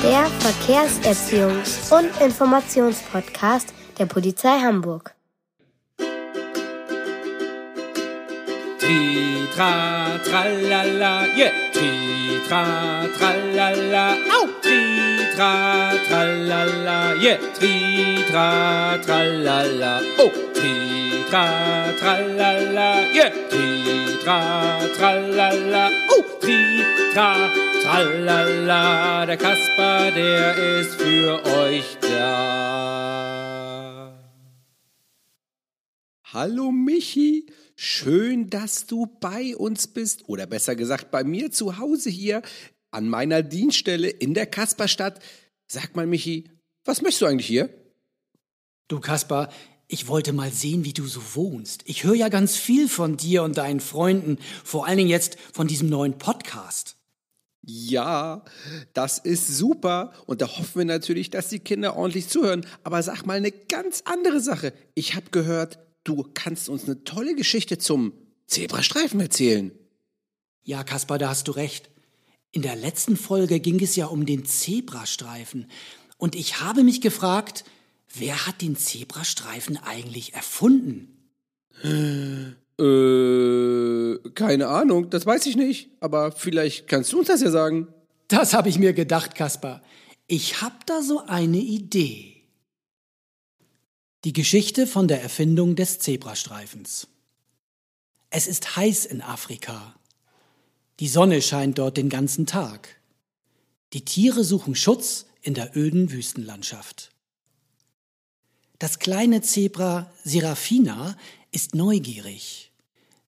Der Verkehrserziehungs- und Informationspodcast der Polizei Hamburg. Tri, tra, tralala, yeah. Tri, tra, tralala, au. Tri, tra, tralala, yeah. Tri, tra, tralala, oh. Tri, tra, tralala, yeah. Tri, tra, tralala, oh. Tri, tra, tralala. Der Kasper, der ist für euch da. Hallo Michi, schön, dass du bei uns bist oder besser gesagt bei mir zu Hause hier an meiner Dienststelle in der Kasperstadt. Sag mal Michi, was möchtest du eigentlich hier? Du Kaspar, ich wollte mal sehen, wie du so wohnst. Ich höre ja ganz viel von dir und deinen Freunden, vor allen Dingen jetzt von diesem neuen Podcast. Ja, das ist super und da hoffen wir natürlich, dass die Kinder ordentlich zuhören. Aber sag mal eine ganz andere Sache. Ich habe gehört, du kannst uns eine tolle Geschichte zum Zebrastreifen erzählen. Ja, Kaspar, da hast du recht. In der letzten Folge ging es ja um den Zebrastreifen. Und ich habe mich gefragt, wer hat den Zebrastreifen eigentlich erfunden? Äh, keine Ahnung, das weiß ich nicht. Aber vielleicht kannst du uns das ja sagen. Das habe ich mir gedacht, Kaspar. Ich hab da so eine Idee. Die Geschichte von der Erfindung des Zebrastreifens. Es ist heiß in Afrika. Die Sonne scheint dort den ganzen Tag. Die Tiere suchen Schutz in der öden Wüstenlandschaft. Das kleine Zebra Serafina ist neugierig.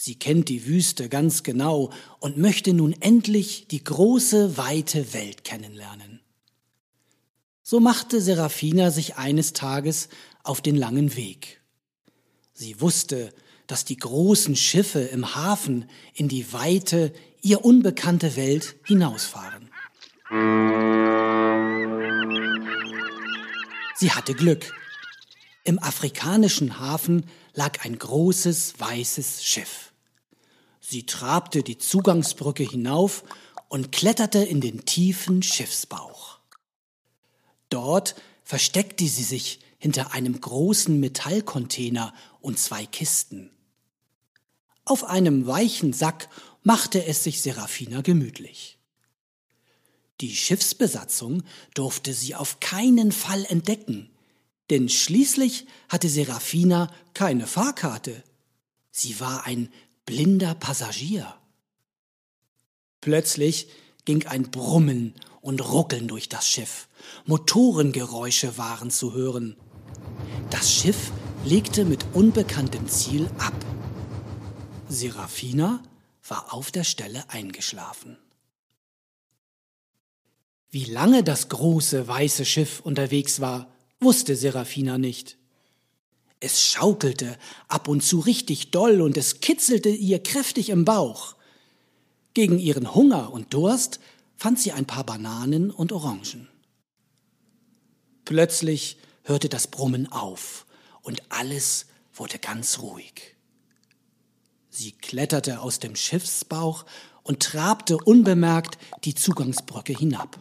Sie kennt die Wüste ganz genau und möchte nun endlich die große, weite Welt kennenlernen. So machte Serafina sich eines Tages auf den langen Weg. Sie wusste, dass die großen Schiffe im Hafen in die weite, ihr unbekannte Welt hinausfahren. Sie hatte Glück. Im afrikanischen Hafen lag ein großes weißes Schiff. Sie trabte die Zugangsbrücke hinauf und kletterte in den tiefen Schiffsbauch. Dort versteckte sie sich hinter einem großen Metallcontainer und zwei Kisten. Auf einem weichen Sack machte es sich Serafina gemütlich. Die Schiffsbesatzung durfte sie auf keinen Fall entdecken, denn schließlich hatte Serafina keine Fahrkarte. Sie war ein blinder Passagier. Plötzlich ging ein Brummen und Ruckeln durch das Schiff. Motorengeräusche waren zu hören. Das Schiff legte mit unbekanntem Ziel ab. Serafina war auf der Stelle eingeschlafen. Wie lange das große weiße Schiff unterwegs war, wusste Serafina nicht. Es schaukelte ab und zu richtig doll und es kitzelte ihr kräftig im Bauch. Gegen ihren Hunger und Durst fand sie ein paar Bananen und Orangen. Plötzlich hörte das Brummen auf und alles wurde ganz ruhig. Sie kletterte aus dem Schiffsbauch und trabte unbemerkt die Zugangsbrücke hinab.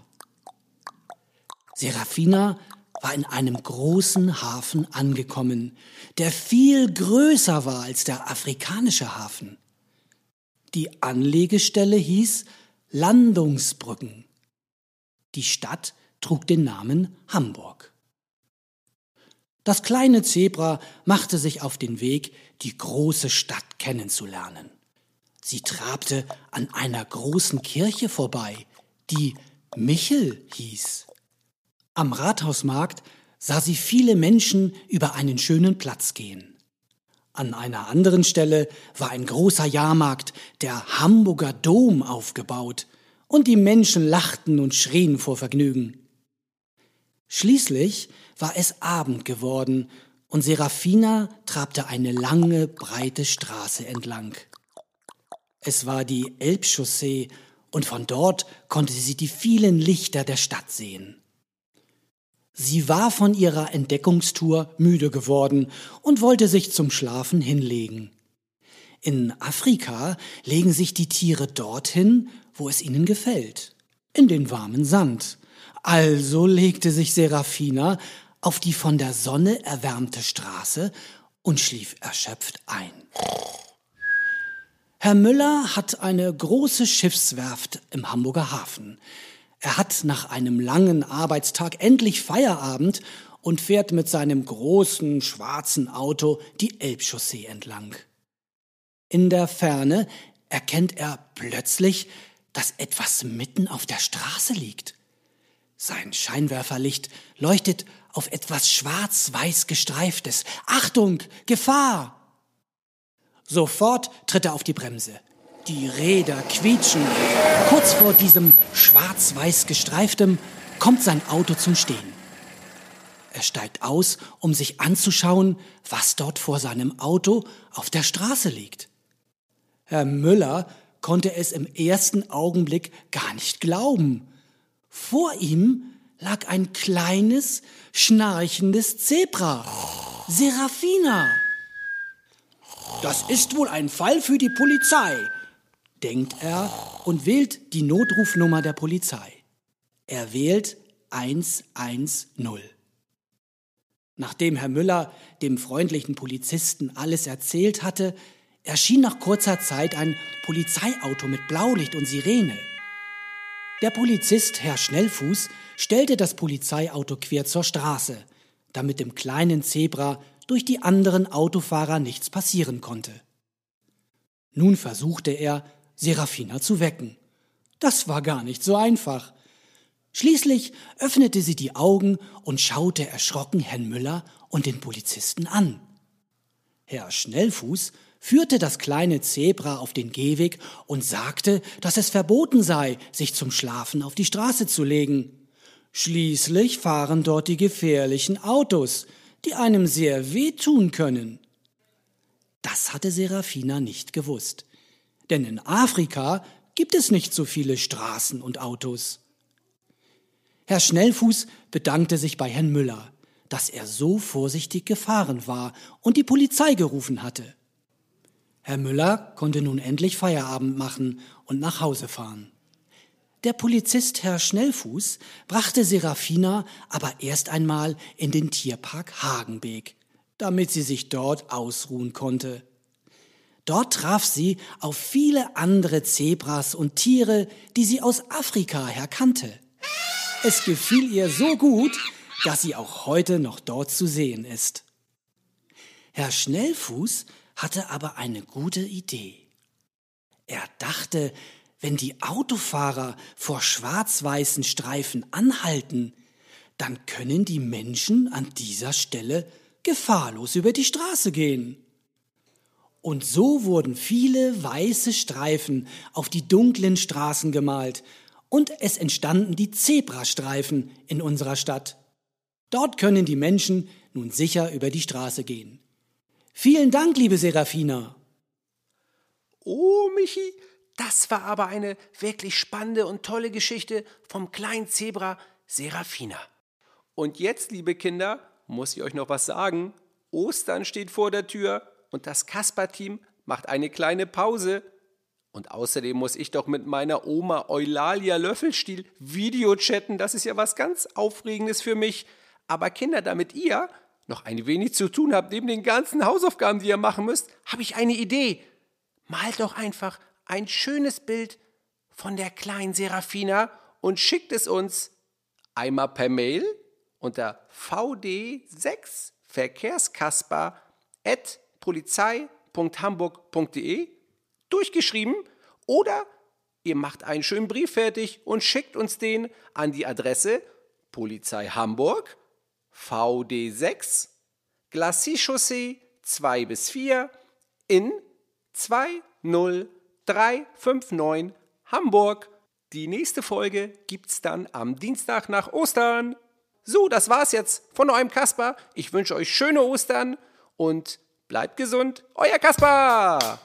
Serafina war in einem großen Hafen angekommen, der viel größer war als der afrikanische Hafen. Die Anlegestelle hieß Landungsbrücken. Die Stadt trug den Namen Hamburg. Das kleine Zebra machte sich auf den Weg, die große Stadt kennenzulernen. Sie trabte an einer großen Kirche vorbei, die Michel hieß. Am Rathausmarkt sah sie viele Menschen über einen schönen Platz gehen. An einer anderen Stelle war ein großer Jahrmarkt, der Hamburger Dom, aufgebaut, und die Menschen lachten und schrien vor Vergnügen. Schließlich war es Abend geworden und Serafina trabte eine lange, breite Straße entlang. Es war die Elbchaussee und von dort konnte sie die vielen Lichter der Stadt sehen. Sie war von ihrer Entdeckungstour müde geworden und wollte sich zum Schlafen hinlegen. In Afrika legen sich die Tiere dorthin, wo es ihnen gefällt, in den warmen Sand. Also legte sich Serafina auf die von der Sonne erwärmte Straße und schlief erschöpft ein. Herr Müller hat eine große Schiffswerft im Hamburger Hafen. Er hat nach einem langen Arbeitstag endlich Feierabend und fährt mit seinem großen schwarzen Auto die Elbchaussee entlang. In der Ferne erkennt er plötzlich, dass etwas mitten auf der Straße liegt. Sein Scheinwerferlicht leuchtet auf etwas schwarz-weiß gestreiftes. Achtung, Gefahr! Sofort tritt er auf die Bremse. Die Räder quietschen. Kurz vor diesem schwarz-weiß gestreiftem kommt sein Auto zum Stehen. Er steigt aus, um sich anzuschauen, was dort vor seinem Auto auf der Straße liegt. Herr Müller konnte es im ersten Augenblick gar nicht glauben. Vor ihm lag ein kleines, schnarchendes Zebra. Serafina. Das ist wohl ein Fall für die Polizei, denkt er und wählt die Notrufnummer der Polizei. Er wählt 110. Nachdem Herr Müller dem freundlichen Polizisten alles erzählt hatte, erschien nach kurzer Zeit ein Polizeiauto mit Blaulicht und Sirene. Der Polizist, Herr Schnellfuß, stellte das Polizeiauto quer zur Straße, damit dem kleinen Zebra durch die anderen Autofahrer nichts passieren konnte. Nun versuchte er, Serafina zu wecken. Das war gar nicht so einfach. Schließlich öffnete sie die Augen und schaute erschrocken Herrn Müller und den Polizisten an. Herr Schnellfuß führte das kleine Zebra auf den Gehweg und sagte, dass es verboten sei, sich zum Schlafen auf die Straße zu legen. Schließlich fahren dort die gefährlichen Autos, die einem sehr wehtun können. Das hatte Serafina nicht gewusst. Denn in Afrika gibt es nicht so viele Straßen und Autos. Herr Schnellfuß bedankte sich bei Herrn Müller, dass er so vorsichtig gefahren war und die Polizei gerufen hatte. Herr Müller konnte nun endlich Feierabend machen und nach Hause fahren. Der Polizist Herr Schnellfuß brachte Serafina aber erst einmal in den Tierpark Hagenbeek, damit sie sich dort ausruhen konnte. Dort traf sie auf viele andere Zebras und Tiere, die sie aus Afrika her kannte. Es gefiel ihr so gut, dass sie auch heute noch dort zu sehen ist. Herr Schnellfuß hatte aber eine gute Idee. Er dachte, wenn die Autofahrer vor schwarz-weißen Streifen anhalten, dann können die Menschen an dieser Stelle gefahrlos über die Straße gehen. Und so wurden viele weiße Streifen auf die dunklen Straßen gemalt, und es entstanden die Zebrastreifen in unserer Stadt. Dort können die Menschen nun sicher über die Straße gehen. Vielen Dank, liebe Serafina. Oh, Michi, das war aber eine wirklich spannende und tolle Geschichte vom kleinen Zebra Serafina. Und jetzt, liebe Kinder, muss ich euch noch was sagen. Ostern steht vor der Tür und das Kasper-Team macht eine kleine Pause. Und außerdem muss ich doch mit meiner Oma Eulalia Löffelstiel Video chatten. Das ist ja was ganz Aufregendes für mich. Aber Kinder, damit ihr noch ein wenig zu tun habt, neben den ganzen Hausaufgaben, die ihr machen müsst, habe ich eine Idee. Malt doch einfach ein schönes Bild von der kleinen Serafina und schickt es uns einmal per Mail unter vd6 verkehrskasper at polizei.hamburg.de durchgeschrieben oder ihr macht einen schönen Brief fertig und schickt uns den an die Adresse Polizei Hamburg VD6 Glacis-Chaussee 2 bis 4 in 203 359 Hamburg. Die nächste Folge gibt's dann am Dienstag nach Ostern. So, das war's jetzt von eurem Kasper. Ich wünsche euch schöne Ostern und bleibt gesund. Euer Kasper!